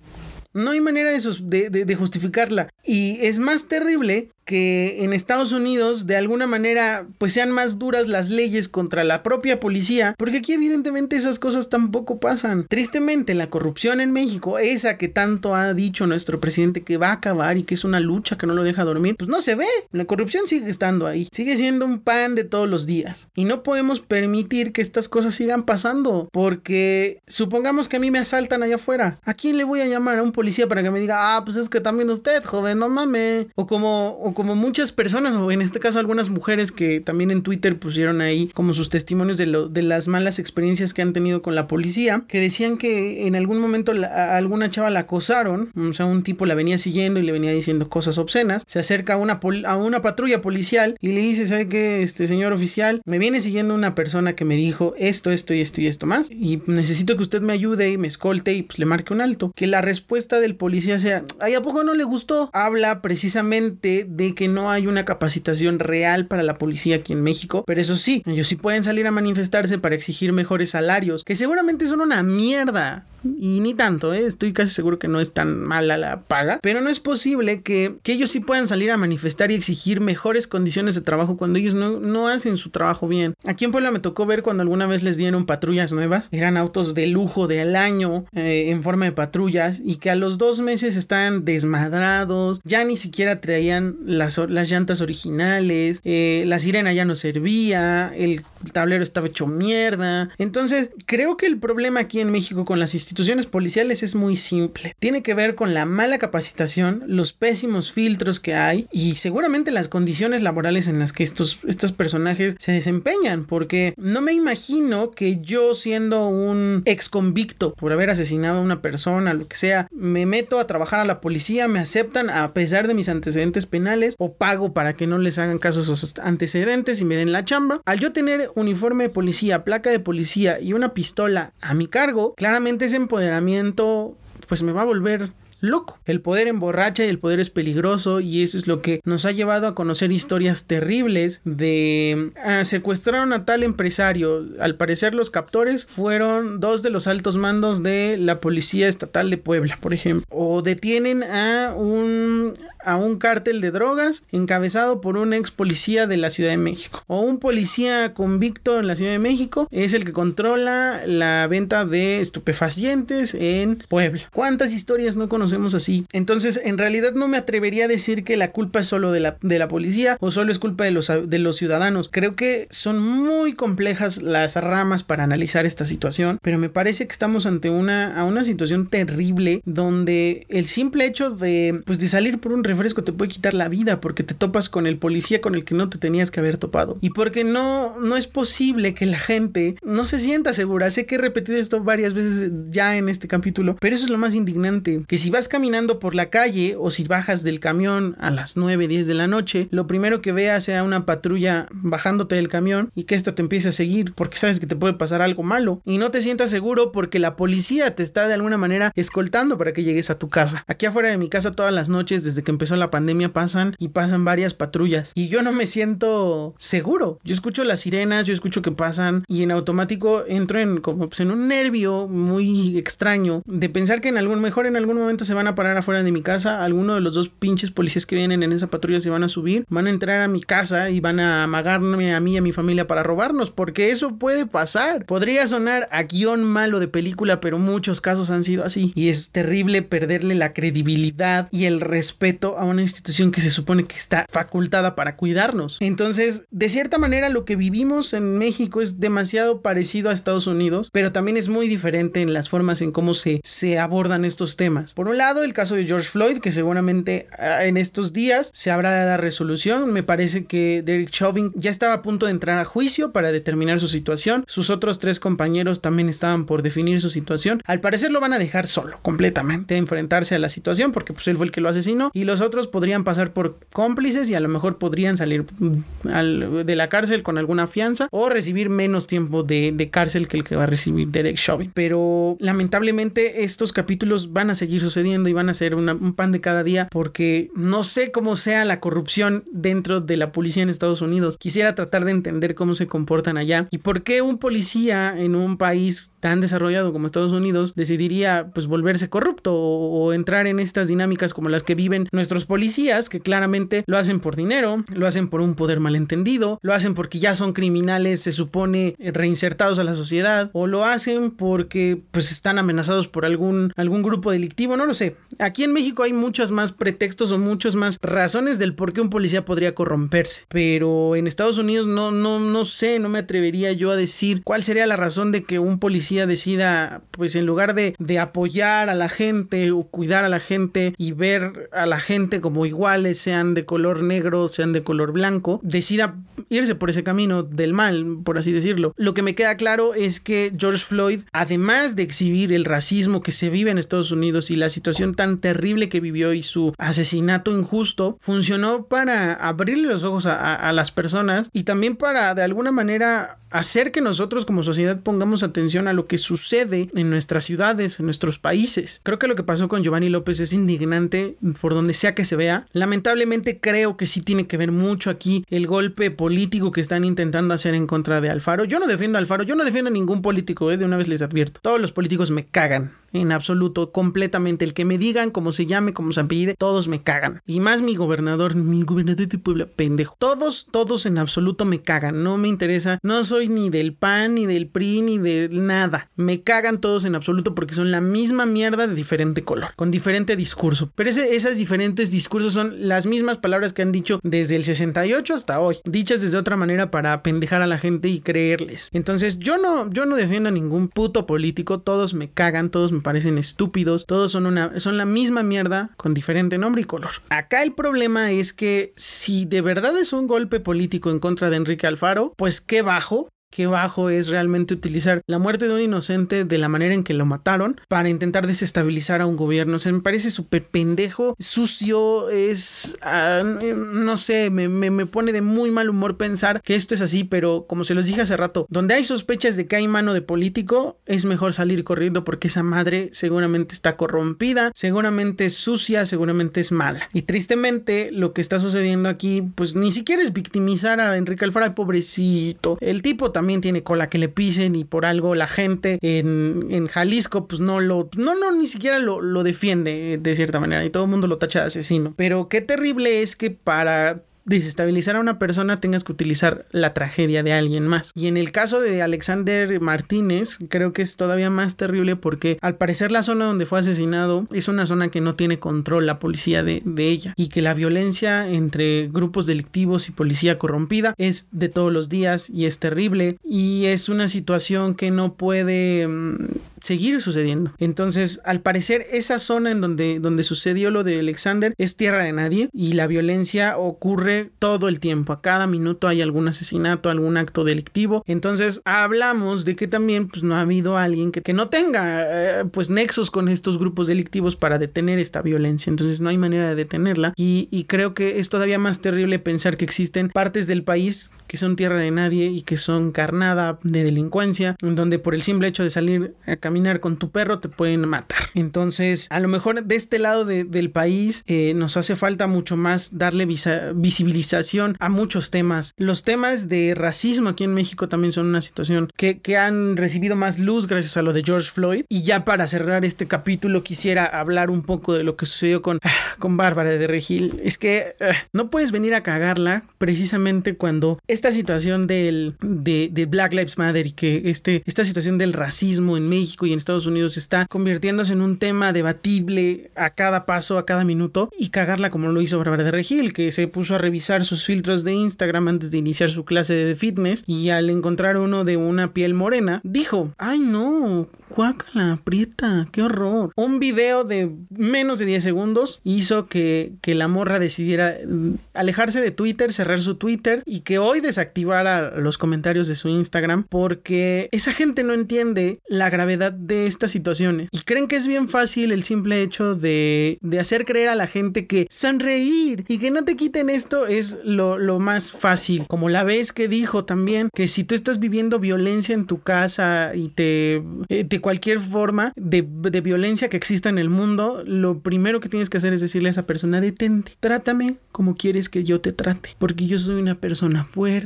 No hay manera de, justificarla. Y es más terrible que en Estados Unidos de alguna manera pues sean más duras las leyes contra la propia policía, porque aquí evidentemente esas cosas tampoco pasan. Tristemente la corrupción en México, esa que tanto ha dicho nuestro presidente que va a acabar y que es una lucha que no lo deja dormir, pues no se ve. La corrupción sigue estando ahí, sigue siendo un pan de todos los días y no podemos permitir que estas cosas sigan pasando, porque supongamos que a mí me asaltan allá afuera, ¿a quién le voy a llamar a un policía para que me diga, ah, pues es que también usted, joven, no mames? O como, como muchas personas, o en este caso algunas mujeres que también en Twitter pusieron ahí como sus testimonios de, lo, de las malas experiencias que han tenido con la policía, que decían que en algún momento a alguna chava la acosaron, o sea, un tipo la venía siguiendo y le venía diciendo cosas obscenas, se acerca a una, a una patrulla policial y le dice, ¿sabe qué, este señor oficial? Me viene siguiendo una persona que me dijo esto, esto y esto y esto más, y necesito que usted me ayude y me escolte y pues le marque un alto. Que la respuesta del policía sea, ay, ¿a poco no le gustó? Habla precisamente de que no hay una capacitación real para la policía aquí en México, pero eso sí, ellos sí pueden salir a manifestarse para exigir mejores salarios, que seguramente son una mierda. Y ni tanto, ¿eh? estoy casi seguro que no es tan mala la paga. Pero no es posible que, que ellos sí puedan salir a manifestar y exigir mejores condiciones de trabajo cuando ellos no, no hacen su trabajo bien. Aquí en Puebla me tocó ver cuando alguna vez les dieron patrullas nuevas. Eran autos de lujo del año eh, en forma de patrullas y que a los dos meses estaban desmadrados. Ya ni siquiera traían las, las llantas originales. Eh, la sirena ya no servía. El tablero estaba hecho mierda. Entonces creo que el problema aquí en México con las instituciones policiales es muy simple. Tiene que ver con la mala capacitación, los pésimos filtros que hay y seguramente las condiciones laborales en las que estos, estos personajes se desempeñan. Porque no me imagino que yo siendo un ex convicto por haber asesinado a una persona, lo que sea, me meto a trabajar a la policía, me aceptan a pesar de mis antecedentes penales o pago para que no les hagan caso esos antecedentes y me den la chamba. Al yo tener uniforme de policía, placa de policía y una pistola a mi cargo, claramente ese empoderamiento pues me va a volver loco. El poder emborracha y el poder es peligroso y eso es lo que nos ha llevado a conocer historias terribles de ah, secuestraron a tal empresario. Al parecer los captores fueron dos de los altos mandos de la Policía Estatal de Puebla, por ejemplo. O detienen a un a un cártel de drogas encabezado por un ex policía de la Ciudad de México o un policía convicto en la Ciudad de México es el que controla la venta de estupefacientes en Puebla. ¿Cuántas historias no conocemos así? Entonces, en realidad no me atrevería a decir que la culpa es solo de la, de la policía o solo es culpa de los, de los ciudadanos. Creo que son muy complejas las ramas para analizar esta situación, pero me parece que estamos ante una, a una situación terrible donde el simple hecho de, pues, de salir por un refresco te puede quitar la vida porque te topas con el policía con el que no te tenías que haber topado. Y porque no, no es posible que la gente no se sienta segura. Sé que he repetido esto varias veces ya en este capítulo, pero eso es lo más indignante. Que si vas caminando por la calle o si bajas del camión a las 9, 10 de la noche, lo primero que veas sea una patrulla bajándote del camión y que esta te empiece a seguir porque sabes que te puede pasar algo malo. Y no te sientas seguro porque la policía te está de alguna manera escoltando para que llegues a tu casa. Aquí afuera de mi casa todas las noches desde que empezó la pandemia pasan y pasan varias patrullas y yo no me siento seguro. Yo escucho las sirenas, yo escucho que pasan y en automático entro en como pues, en un nervio muy extraño de pensar que en algún mejor en algún momento se van a parar afuera de mi casa, alguno de los dos pinches policías que vienen en esa patrulla se van a subir, van a entrar a mi casa y van a amagarme a mí y a mi familia para robarnos, porque eso puede pasar. Podría sonar a guion malo de película, pero muchos casos han sido así y es terrible perderle la credibilidad y el respeto a una institución que se supone que está facultada para cuidarnos. Entonces, de cierta manera, lo que vivimos en México es demasiado parecido a Estados Unidos, pero también es muy diferente en las formas en cómo se, se abordan estos temas. Por un lado, el caso de George Floyd, que seguramente ah, en estos días se habrá de dar resolución. Me parece que Derek Chauvin ya estaba a punto de entrar a juicio para determinar su situación. Sus otros tres compañeros también estaban por definir su situación. Al parecer lo van a dejar solo, completamente, enfrentarse a la situación, porque pues él fue el que lo asesinó y los otros podrían pasar por cómplices y a lo mejor podrían salir mm, de la cárcel con alguna fianza o recibir menos tiempo de, cárcel que el que va a recibir Derek Chauvin. Pero lamentablemente estos capítulos van a seguir sucediendo y van a ser un pan de cada día porque no sé cómo sea la corrupción dentro de la policía en Estados Unidos. Quisiera tratar de entender cómo se comportan allá y por qué un policía en un país tan desarrollado como Estados Unidos decidiría pues volverse corrupto o, entrar en estas dinámicas como las que viven nuestros policías, que claramente lo hacen por dinero, lo hacen por un poder malentendido, lo hacen porque ya son criminales, se supone, reinsertados a la sociedad, o lo hacen porque pues están amenazados por algún, algún grupo delictivo, no lo Aquí en México hay muchos más pretextos o muchas más razones del por qué un policía podría corromperse, pero en Estados Unidos no, no, no sé, no me atrevería yo a decir cuál sería la razón de que un policía decida, pues en lugar de, de apoyar a la gente o cuidar a la gente y ver a la gente como iguales, sean de color negro, sean de color blanco, decida irse por ese camino del mal, por así decirlo. Lo que me queda claro es que George Floyd, además de exhibir el racismo que se vive en Estados Unidos y la situación tan terrible que vivió y su asesinato injusto, funcionó para abrirle los ojos a, a las personas y también para de alguna manera hacer que nosotros como sociedad pongamos atención a lo que sucede en nuestras ciudades, en nuestros países. Creo que lo que pasó con Giovanni López es indignante por donde sea que se vea. Lamentablemente creo que sí tiene que ver mucho aquí el golpe político que están intentando hacer en contra de Alfaro. Yo no defiendo a Alfaro, yo no defiendo a ningún político, ¿eh? de una vez les advierto. Todos los políticos me cagan en absoluto, completamente. El que me digan cómo se llame, cómo se apellide, todos me cagan. Y más mi gobernador, mi gobernador de Puebla, pendejo. Todos, todos en absoluto me cagan. No me interesa, no soy ni del PAN, ni del PRI, ni de nada. Me cagan todos en absoluto porque son la misma mierda de diferente color, con diferente discurso. Pero ese, esos diferentes discursos son las mismas palabras que han dicho desde el 68 hasta hoy, dichas desde otra manera para pendejar a la gente y creerles. Entonces, yo no, yo no defiendo a ningún puto político, todos me cagan, todos me parecen estúpidos. Todos son una son la misma mierda con diferente nombre y color. Acá el problema es que si de verdad es un golpe político en contra de Enrique Alfaro, pues qué bajo qué bajo es realmente utilizar la muerte de un inocente de la manera en que lo mataron para intentar desestabilizar a un gobierno. O sea, me parece súper pendejo, sucio, es... Ah, no sé, me, me, pone de muy mal humor pensar que esto es así, pero como se los dije hace rato, donde hay sospechas de que hay mano de político, es mejor salir corriendo porque esa madre seguramente está corrompida, seguramente es sucia, seguramente es mala. Y tristemente lo que está sucediendo aquí, pues ni siquiera es victimizar a Enrique Alfaro, pobrecito. El tipo también tiene cola que le pisen y por algo la gente en, en Jalisco pues no lo, no, no, ni siquiera lo, lo defiende de cierta manera y todo el mundo lo tacha de asesino. Pero qué terrible es que para desestabilizar a una persona tengas que utilizar la tragedia de alguien más. Y en el caso de Alexander Martínez, creo que es todavía más terrible porque al parecer la zona donde fue asesinado es una zona que no tiene control la policía de, ella y que la violencia entre grupos delictivos y policía corrompida es de todos los días y es terrible y es una situación que no puede mm, seguir sucediendo. Entonces, al parecer, esa zona en donde, donde sucedió lo de Alexander es tierra de nadie y la violencia ocurre todo el tiempo. A cada minuto hay algún asesinato, algún acto delictivo. Entonces, hablamos de que también pues, no ha habido alguien que, que no tenga eh, pues nexos con estos grupos delictivos para detener esta violencia. Entonces, no hay manera de detenerla. Y, y creo que es todavía más terrible pensar que existen partes del país que son tierra de nadie y que son carnada de delincuencia, en donde por el simple hecho de salir a caminar con tu perro te pueden matar. Entonces, a lo mejor de este lado del país eh, nos hace falta mucho más darle visibilización a muchos temas. Los temas de racismo aquí en México también son una situación que, que han recibido más luz gracias a lo de George Floyd. Y ya para cerrar este capítulo quisiera hablar un poco de lo que sucedió con, con Bárbara de Regil. Es que eh, no puedes venir a cagarla precisamente cuando esta situación del, de, Black Lives Matter y que este, esta situación del racismo en México y en Estados Unidos está convirtiéndose en un tema debatible a cada paso, a cada minuto y cagarla como lo hizo Bárbara de Regil, que se puso a revisar sus filtros de Instagram antes de iniciar su clase de fitness y al encontrar uno de una piel morena, dijo, ay no, guácala, aprieta, qué horror. Un video de menos de 10 segundos hizo que, que la morra decidiera mm, alejarse de Twitter, cerrar su Twitter y que hoy desactivara los comentarios de su Instagram porque esa gente no entiende la gravedad de estas situaciones y creen que es bien fácil el simple hecho de, de hacer creer a la gente que sonreír y que no te quiten esto es lo, lo más fácil. Como la vez que dijo también que si tú estás viviendo violencia en tu casa y te, eh, te cualquier forma de, violencia que exista en el mundo, lo primero que tienes que hacer es decirle a esa persona, detente, trátame como quieres que yo te trate, porque yo soy una persona fuerte,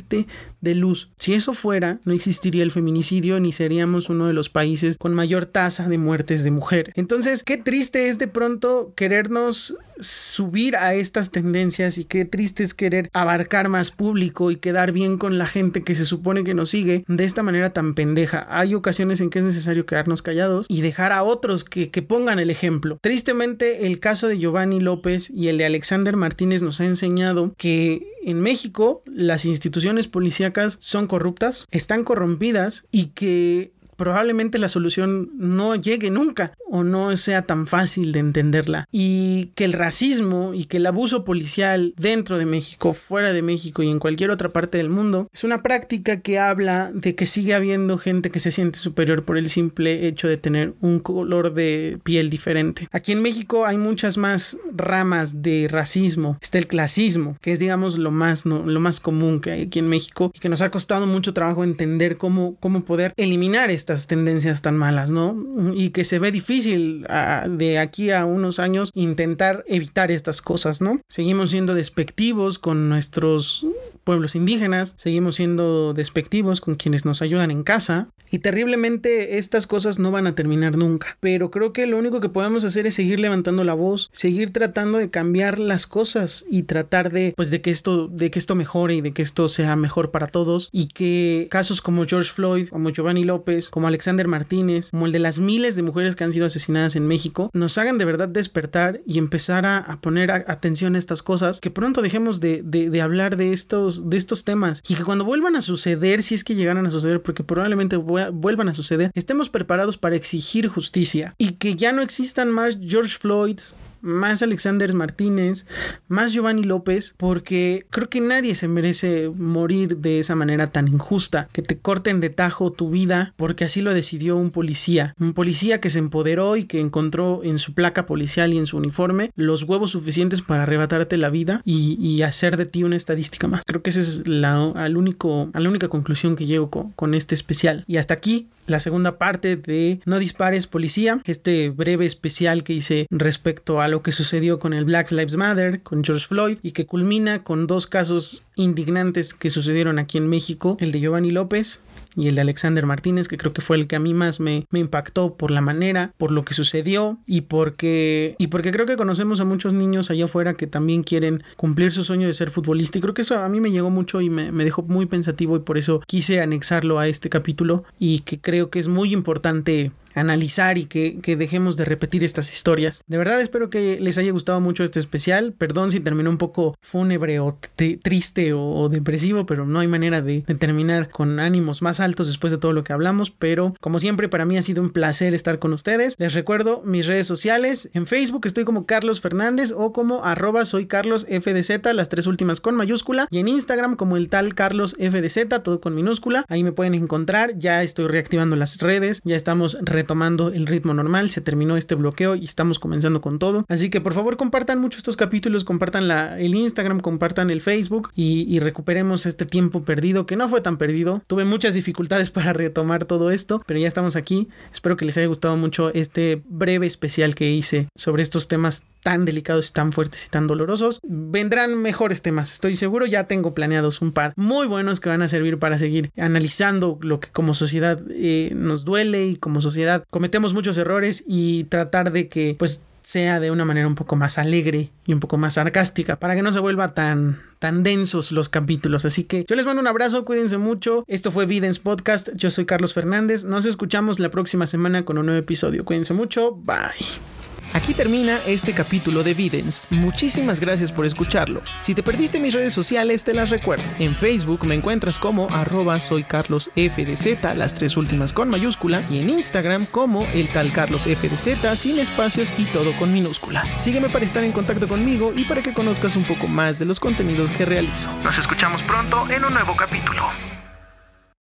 de luz. Si eso fuera, no existiría el feminicidio ni seríamos uno de los países con mayor tasa de muertes de mujeres. Entonces, qué triste es de pronto querernos subir a estas tendencias y qué triste es querer abarcar más público y quedar bien con la gente que se supone que nos sigue de esta manera tan pendeja. Hay ocasiones en que es necesario quedarnos callados y dejar a otros que, que pongan el ejemplo. Tristemente, el caso de Giovanni López y el de Alexander Martínez nos ha enseñado que en México las instituciones policíacas son corruptas, están corrompidas y que probablemente la solución no llegue nunca o no sea tan fácil de entenderla. Y que el racismo y que el abuso policial dentro de México, fuera de México y en cualquier otra parte del mundo es una práctica que habla de que sigue habiendo gente que se siente superior por el simple hecho de tener un color de piel diferente. Aquí en México hay muchas más ramas de racismo. Está el clasismo, que es digamos lo más, lo más común que hay aquí en México y que nos ha costado mucho trabajo entender cómo, cómo poder eliminar tendencias tan malas, ¿no? Y que se ve difícil ah, de aquí a unos años intentar evitar estas cosas, ¿no? Seguimos siendo despectivos con nuestros pueblos indígenas, seguimos siendo despectivos con quienes nos ayudan en casa y terriblemente estas cosas no van a terminar nunca. Pero creo que lo único que podemos hacer es seguir levantando la voz, seguir tratando de cambiar las cosas y tratar de pues de que esto de que esto mejore y de que esto sea mejor para todos y que casos como George Floyd, como Giovanni López, como Alexander Martínez, como el de las miles de mujeres que han sido asesinadas en México, nos hagan de verdad despertar y empezar a, poner atención a estas cosas, que pronto dejemos de, de hablar de estos de estos temas. Y que cuando vuelvan a suceder, si es que llegaran a suceder, porque probablemente vuelvan a suceder, estemos preparados para exigir justicia. Y que ya no existan más George Floyd, más Alexander Martínez, más Giovanni López, porque creo que nadie se merece morir de esa manera tan injusta, que te corten de tajo tu vida, porque así lo decidió un policía, un policía que se empoderó y que encontró en su placa policial y en su uniforme los huevos suficientes para arrebatarte la vida y, hacer de ti una estadística más. Creo que esa es la, al único, a la única conclusión que llego con, con este especial. Y hasta aquí la segunda parte de No dispares policía, este breve especial que hice respecto a lo que sucedió con el Black Lives Matter, con George Floyd y que culmina con dos casos indignantes que sucedieron aquí en México, el de Giovanni López y el de Alexander Martínez, que creo que fue el que a mí más me, impactó por la manera, por lo que sucedió y porque, y porque creo que conocemos a muchos niños allá afuera que también quieren cumplir su sueño de ser futbolista. Y creo que eso a mí me llegó mucho y me dejó muy pensativo y por eso quise anexarlo a este capítulo y que creo que es muy importante analizar y que, dejemos de repetir estas historias. De verdad espero que les haya gustado mucho este especial. Perdón si terminó un poco fúnebre o triste o, depresivo, pero no hay manera de, terminar con ánimos más altos después de todo lo que hablamos. Pero como siempre para mí ha sido un placer estar con ustedes. Les recuerdo mis redes sociales. En Facebook estoy como Carlos Fernández o como arroba soy Carlos las tres últimas con mayúscula. Y en Instagram como el tal Carlos FDZ, todo con minúscula. Ahí me pueden encontrar. Ya estoy reactivando las redes. Ya estamos tomando el ritmo normal, se terminó este bloqueo y estamos comenzando con todo. Así que por favor compartan mucho estos capítulos, compartan la, el Instagram, compartan el Facebook y, recuperemos este tiempo perdido, que no fue tan perdido. Tuve muchas dificultades para retomar todo esto, pero ya estamos aquí. Espero que les haya gustado mucho este breve especial que hice sobre estos temas tan delicados tan fuertes y tan dolorosos. Vendrán mejores temas, estoy seguro. Ya tengo planeados un par muy buenos que van a servir para seguir analizando lo que como sociedad eh, nos duele y como sociedad cometemos muchos errores y tratar de que pues sea de una manera un poco más alegre y un poco más sarcástica para que no se vuelva tan tan densos los capítulos. Así que yo les mando un abrazo, cuídense mucho. Esto fue Videns Podcast. Yo soy Carlos Fernández. Nos escuchamos la próxima semana con un nuevo episodio. Cuídense mucho. Bye. Aquí termina este capítulo de Videns. Muchísimas gracias por escucharlo. Si te perdiste mis redes sociales, te las recuerdo. En Facebook me encuentras como arroba soy Carlos las tres últimas con mayúscula, y en Instagram como el tal Carlos sin espacios y todo con minúscula. Sígueme para estar en contacto conmigo y para que conozcas un poco más de los contenidos que realizo. Nos escuchamos pronto en un nuevo capítulo.